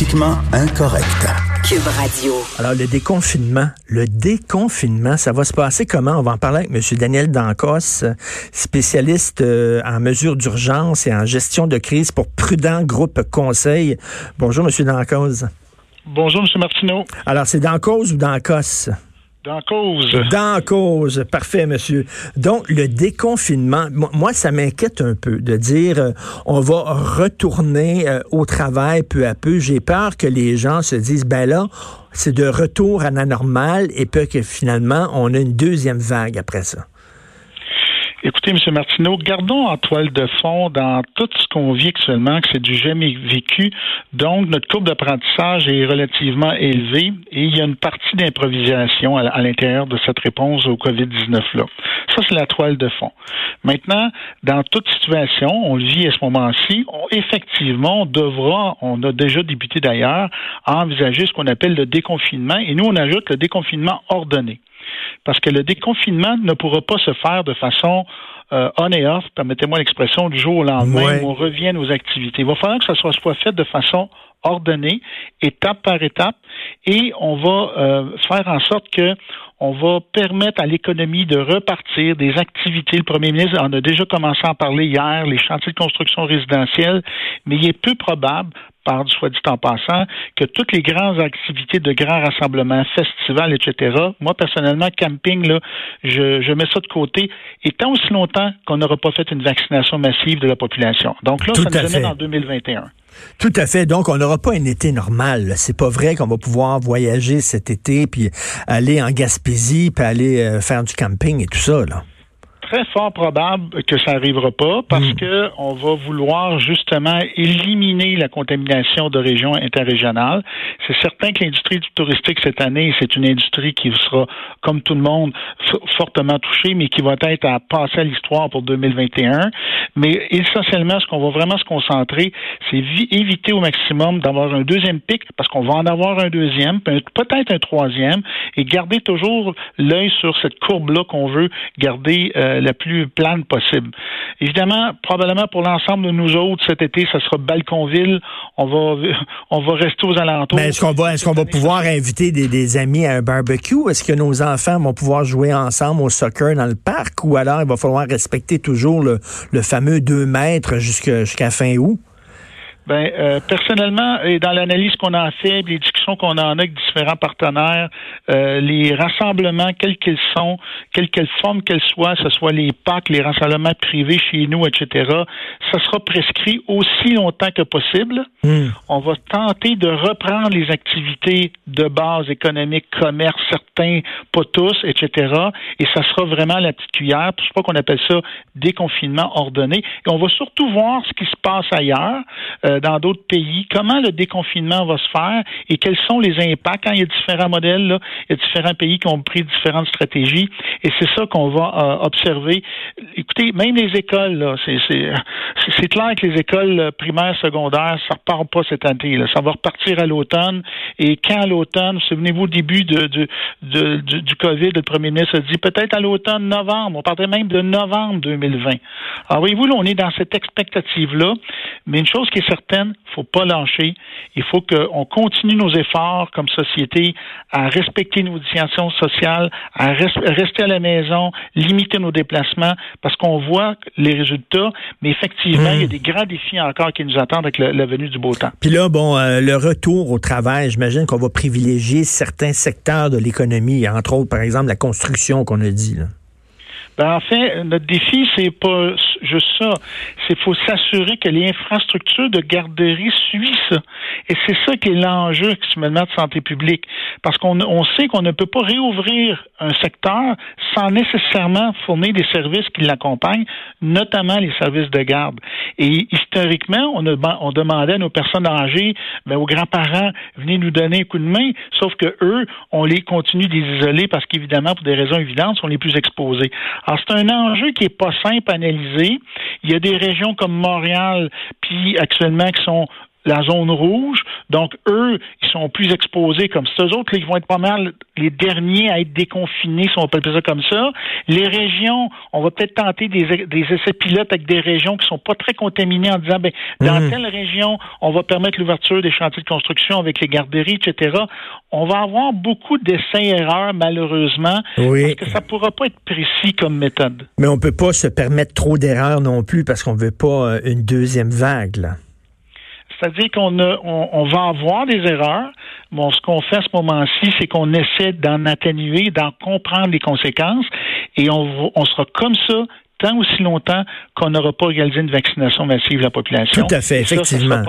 Politiquement incorrect. Cube Radio. Alors, le déconfinement, le déconfinement, ça va se passer comment? On va en parler avec M. Daniel Dancos, spécialiste euh, en mesures d'urgence et en gestion de crise pour Prudent Groupe Conseil. Bonjour, M. Dancos. Bonjour, M. Martineau. Alors, c'est Dancos ou Dancos? Dans cause. Dans cause. Parfait, monsieur. Donc, le déconfinement, moi, ça m'inquiète un peu de dire euh, on va retourner euh, au travail peu à peu. J'ai peur que les gens se disent, ben là, c'est de retour à la normale et peut que finalement, on a une deuxième vague après ça. Écoutez, M. Martineau, gardons en toile de fond dans tout ce qu'on vit actuellement que c'est du jamais vécu. Donc, notre courbe d'apprentissage est relativement élevée et il y a une partie d'improvisation à l'intérieur de cette réponse au COVID-19-là. Ça, c'est la toile de fond. Maintenant, dans toute situation, on le vit à ce moment-ci, effectivement, on devra, on a déjà débuté d'ailleurs, envisager ce qu'on appelle le déconfinement et nous, on ajoute le déconfinement ordonné parce que le déconfinement ne pourra pas se faire de façon euh, on et off, permettez-moi l'expression, du jour au lendemain, où on revient aux activités. Il va falloir que ça soit, soit fait de façon ordonnée, étape par étape, et on va euh, faire en sorte que on va permettre à l'économie de repartir des activités. Le premier ministre en a déjà commencé à en parler hier, les chantiers de construction résidentielle, mais il est peu probable par soit dit en passant, que toutes les grandes activités de grands rassemblements, festivals, etc., moi, personnellement, camping, là, je, je mets ça de côté, et tant aussi longtemps qu'on n'aura pas fait une vaccination massive de la population. Donc là, ça nous amène en 2021. Tout à fait. Donc, on n'aura pas un été normal. C'est pas vrai qu'on va pouvoir voyager cet été, puis aller en Gaspésie, puis aller euh, faire du camping et tout ça, là très fort probable que ça n'arrivera pas parce qu'on hmm. que on va vouloir justement éliminer la contamination de régions interrégionales. C'est certain que l'industrie touristique cette année, c'est une industrie qui sera, comme tout le monde, fortement touchée, mais qui va être à passer à l'histoire pour 2021. Mais essentiellement, ce qu'on va vraiment se concentrer, c'est éviter au maximum d'avoir un deuxième pic, parce qu'on va en avoir un deuxième, peut-être un troisième, et garder toujours l'œil sur cette courbe-là qu'on veut garder euh, la plus plane possible. Évidemment, probablement pour l'ensemble de nous autres cet été, ça sera Balconville. On va on va rester aux alentours. Mais est-ce qu'on va est-ce qu'on va pouvoir inviter des, amis à un barbecue? Est-ce que nos enfants vont pouvoir jouer ensemble au soccer dans le parc? Ou alors il va falloir respecter toujours le, fameux 2 mètres jusqu'à fin août? Ben, euh, personnellement, et dans l'analyse qu'on a fait, les discussions qu'on en a avec différents partenaires, euh, les rassemblements, quels qu'ils sont, quelle quelle forme qu'elles soient, ce soit les PAC, les rassemblements privés chez nous, etc., ça sera prescrit aussi longtemps que possible. Hmm. On va tenter de reprendre les activités de base économique, commerce, certains, pas tous, etc. Et ça sera vraiment la petite cuillère. C'est pas qu'on appelle ça déconfinement ordonné. Et on va surtout voir ce qui se passe ailleurs. Euh, dans d'autres pays, comment le déconfinement va se faire et quels sont les impacts? Quand il y a différents modèles, là, il y a différents pays qui ont pris différentes stratégies et c'est ça qu'on va euh, observer. Écoutez, même les écoles, là, c'est clair que les écoles primaires, secondaires, ça repart pas cette année. Là. Ça va repartir à l'automne et quand à l'automne, souvenez-vous au début de, de, du COVID, le premier ministre a dit peut-être à l'automne, novembre. On parlait même de novembre 2020. Alors voyez-vous, là, on est dans cette expectative-là, mais une chose qui est certaine, certaine, il faut pas lâcher. Il faut qu'on continue nos efforts comme société à respecter nos distinctions sociales, à rester à la maison, limiter nos déplacements, parce qu'on voit les résultats, mais effectivement, il y a hmm. des grands défis encore qui nous attendent avec la, venue du beau temps. Puis là, bon, euh, le retour au travail, j'imagine qu'on va privilégier certains secteurs de l'économie, entre autres, par exemple, la construction qu'on a dit. Là. Ben, en fait, notre défi, c'est pas juste ça. C'est faut s'assurer que les infrastructures de garderie suivent ça. Et c'est ça qui est l'enjeu actuellement de santé publique. Parce qu'on on sait qu'on ne peut pas réouvrir un secteur sans nécessairement fournir des services qui l'accompagnent, notamment les services de garde. Et historiquement, on, a, on demandait à nos personnes âgées, ben, aux grands-parents, venez nous donner un coup de main, sauf que eux, on les continue d'isoler parce qu'évidemment, pour des raisons évidentes, sont les plus exposés. Alors, c'est un enjeu qui est pas simple à analyser. Il y a des régions comme Montréal, puis actuellement, qui sont la zone rouge. Donc, eux, ils sont plus exposés comme ça. Eux autres, ils vont être pas mal les derniers à être déconfinés, si on peut appeler ça comme ça. Les régions, on va peut-être tenter des, essais pilotes avec des régions qui sont pas très contaminées en disant, ben, dans mmh. telle région, on va permettre l'ouverture des chantiers de construction avec les garderies, etc. On va avoir beaucoup d'essais-erreurs, malheureusement, oui. parce que ça pourra pas être précis comme méthode. Mais on peut pas se permettre trop d'erreurs non plus parce qu'on veut pas euh, une deuxième vague, là. C'est-à-dire qu'on on, va avoir des erreurs. Bon, ce qu'on fait à ce moment-ci, c'est qu'on essaie d'en atténuer, d'en comprendre les conséquences, et on, on sera comme ça tant aussi longtemps qu'on n'aura pas réalisé une vaccination massive de la population. Tout à fait, effectivement.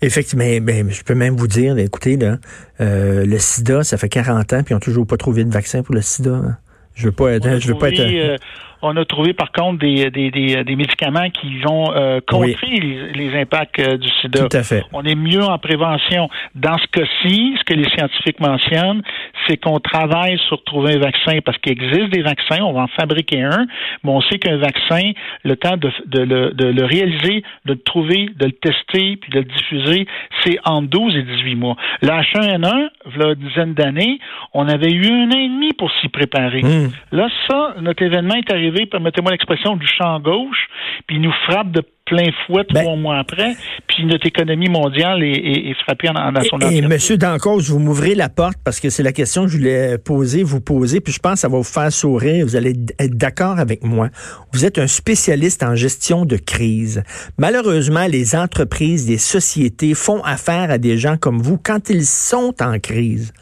Effectivement, mais, je peux même vous dire, écoutez, là, euh, le sida, ça fait 40 ans, puis ils n'ont toujours pas trouvé de vaccin pour le sida. Hein. Je veux pas être. Je veux pas être. Euh, on a trouvé par contre des, des, des, des médicaments qui vont euh, contrer les, les, impacts euh, du sida. Tout à fait. On est mieux en prévention. Dans ce cas-ci, ce que les scientifiques mentionnent, c'est qu'on travaille sur trouver un vaccin parce qu'il existe des vaccins, on va en fabriquer un, mais on sait qu'un vaccin, le temps de, de, le, de le réaliser, de le trouver, de le tester, puis de le diffuser, c'est entre 12 et 18 mois. L'H1N1, il y a une dizaine d'années, on avait eu un an et demi pour s'y préparer. Hmm. Là, ça, notre événement est arrivé permettez-moi l'expression, du champ gauche, puis il nous frappe de plein fouet ben trois mois après, puis notre économie mondiale est, frappée en, en son Et, et Monsieur Dancos, vous m'ouvrez la porte parce que c'est la question que je voulais poser, vous poser, puis je pense que ça va vous faire sourire, vous allez être d'accord avec moi. Vous êtes un spécialiste en gestion de crise. Malheureusement, les entreprises, les sociétés font affaire à des gens comme vous quand ils sont en crise.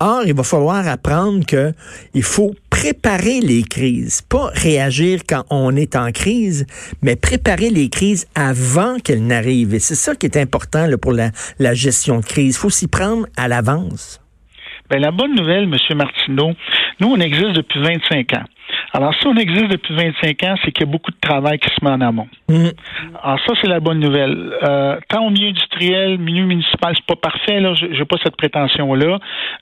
Or, il va falloir apprendre que il faut préparer les crises, pas réagir quand on est en crise, mais préparer les crises avant qu'elles n'arrivent. Et c'est ça qui est important là, pour la, gestion de crise. Il faut s'y prendre à l'avance. Ben, la bonne nouvelle, M. Martineau, nous, on existe depuis 25 ans. Alors, si on existe depuis 25 ans, c'est qu'il y a beaucoup de travail qui se met en amont. Mm. Alors, ça, c'est la bonne nouvelle. Euh, tant au milieu industriel, milieu municipal, c'est pas parfait, là, j'ai pas cette prétention-là.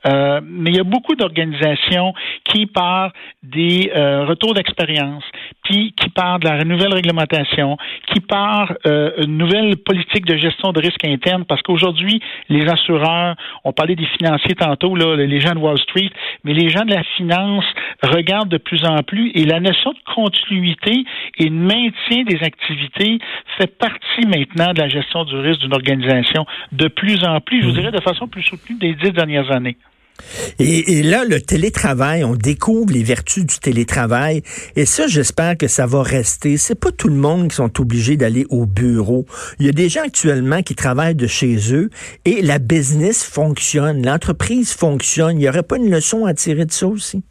Euh, mais il y a beaucoup d'organisations qui, par des euh, retours d'expérience, puis qui partent de la nouvelle réglementation, qui par euh, une nouvelle politique de gestion de risque interne, parce qu'aujourd'hui, les assureurs, on parlait des financiers tantôt, là, les gens de Wall Street, mais les gens de la finance regardent de plus en plus et la notion de continuité et de maintien des activités fait partie maintenant de la gestion du risque d'une organisation de plus en plus, je vous mmh. dirais de façon plus soutenue des dix dernières années. Et, là, le télétravail, on découvre les vertus du télétravail. Et ça, j'espère que ça va rester. C'est pas tout le monde qui sont obligés d'aller au bureau. Il y a des gens actuellement qui travaillent de chez eux et la business fonctionne, l'entreprise fonctionne. Il n'y aurait pas une leçon à tirer de ça aussi?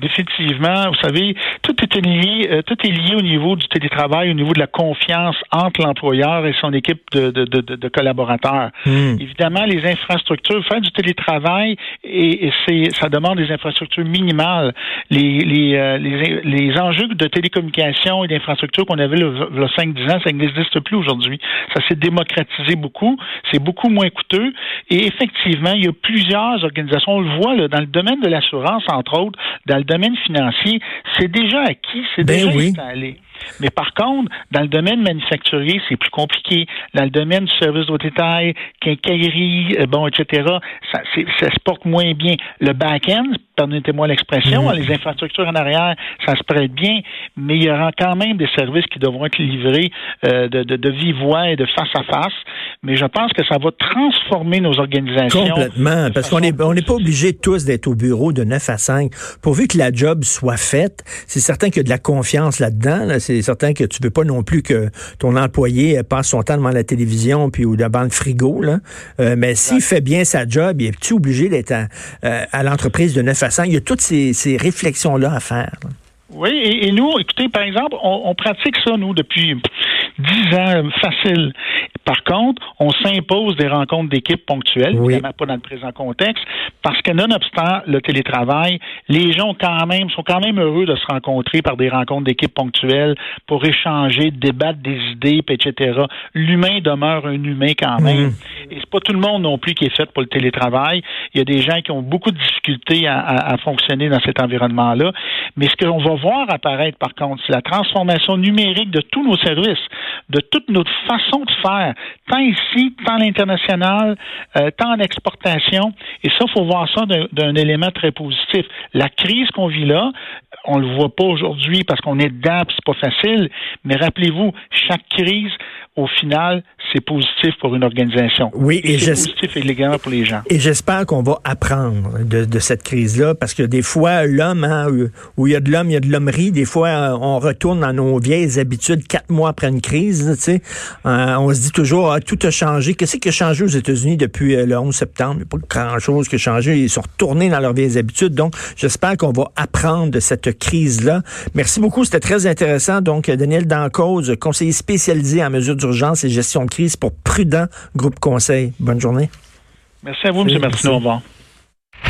Définitivement, vous savez, tout est lié, euh, tout est lié au niveau du télétravail, au niveau de la confiance entre l'employeur et son équipe de, de, de, de collaborateurs. Hmm. Évidemment, les infrastructures, faire du télétravail, et, et c'est, ça demande des infrastructures minimales. Les, les, euh, les, les, enjeux de télécommunication et d'infrastructures qu'on avait le, le 5-10 ans, ça n'existe plus aujourd'hui. Ça s'est démocratisé beaucoup, c'est beaucoup moins coûteux, et effectivement, il y a plusieurs organisations, on le voit là, dans le domaine de l'assurance, entre autres, dans le domaine financier, c'est déjà acquis, c'est ben déjà installé. Mais par contre, dans le domaine manufacturier, c'est plus compliqué. Dans le domaine du service au détail, quincaillerie, euh, bon, etc., ça, ça se porte moins bien. Le back-end, permettez-moi l'expression, mhm. les infrastructures en arrière, ça se prête bien, mais il y aura quand même des services qui devront être livrés euh, de, de, de vive voix et de face à face. Mais je pense que ça va transformer nos organisations. Complètement, parce qu'on n'est on n'est pas obligé tous d'être au bureau de 9 à 5. Pourvu que la job soit faite, c'est certain qu'il y a de la confiance là-dedans. Là c'est certain que tu veux pas non plus que ton employé passe son temps devant la télévision puis ou devant le frigo. Là. Euh, mais s'il fait bien sa job, il est tu obligé d'être à, euh, à l'entreprise de 9 à 5? Il y a toutes ces, ces réflexions-là à faire. Oui, et, nous, écoutez, par exemple, on, pratique ça, nous, depuis dix ans, facile. Par contre, on s'impose des rencontres d'équipe ponctuelles, évidemment pas dans le présent contexte, parce que nonobstant le télétravail, les gens quand même, sont quand même heureux de se rencontrer par des rencontres d'équipe ponctuelles pour échanger, débattre des idées, etc. L'humain demeure un humain quand même. Mhm. Et c'est pas tout le monde non plus qui est fait pour le télétravail. Il y a des gens qui ont beaucoup de difficultés à, à fonctionner dans cet environnement-là. Mais ce qu'on va voir apparaître, par contre, c'est la transformation numérique de tous nos services, de toute notre façon de faire, tant ici, tant à l'international, euh, tant en exportation. Et ça, il faut voir ça d'un élément très positif. La crise qu'on vit là, on le voit pas aujourd'hui parce qu'on est dedans, c'est pas facile. Mais rappelez-vous, chaque crise, au final, c'est positif pour une organisation. Oui, et, c'est positif également pour les gens. Et j'espère qu'on va apprendre de, cette crise-là, parce que des fois, l'homme, hein, où il y a de l'homme, il y a de l'hommerie. Des fois, euh, on retourne dans nos vieilles habitudes quatre mois après une crise. Tu sais, euh, on se dit toujours, ah, tout a changé. Qu'est-ce qui a changé aux États-Unis depuis euh, le 11 septembre? Il n'y a pas grand-chose qui a changé. Ils sont retournés dans leurs vieilles habitudes. Donc, j'espère qu'on va apprendre de cette crise-là. Merci beaucoup, c'était très intéressant. Donc, Daniel Dancause, conseiller spécialisé en mesures d'urgence et gestion de crise pour Prudent Groupe Conseil. Bonne journée. Merci à vous, M. Martineau. Au revoir.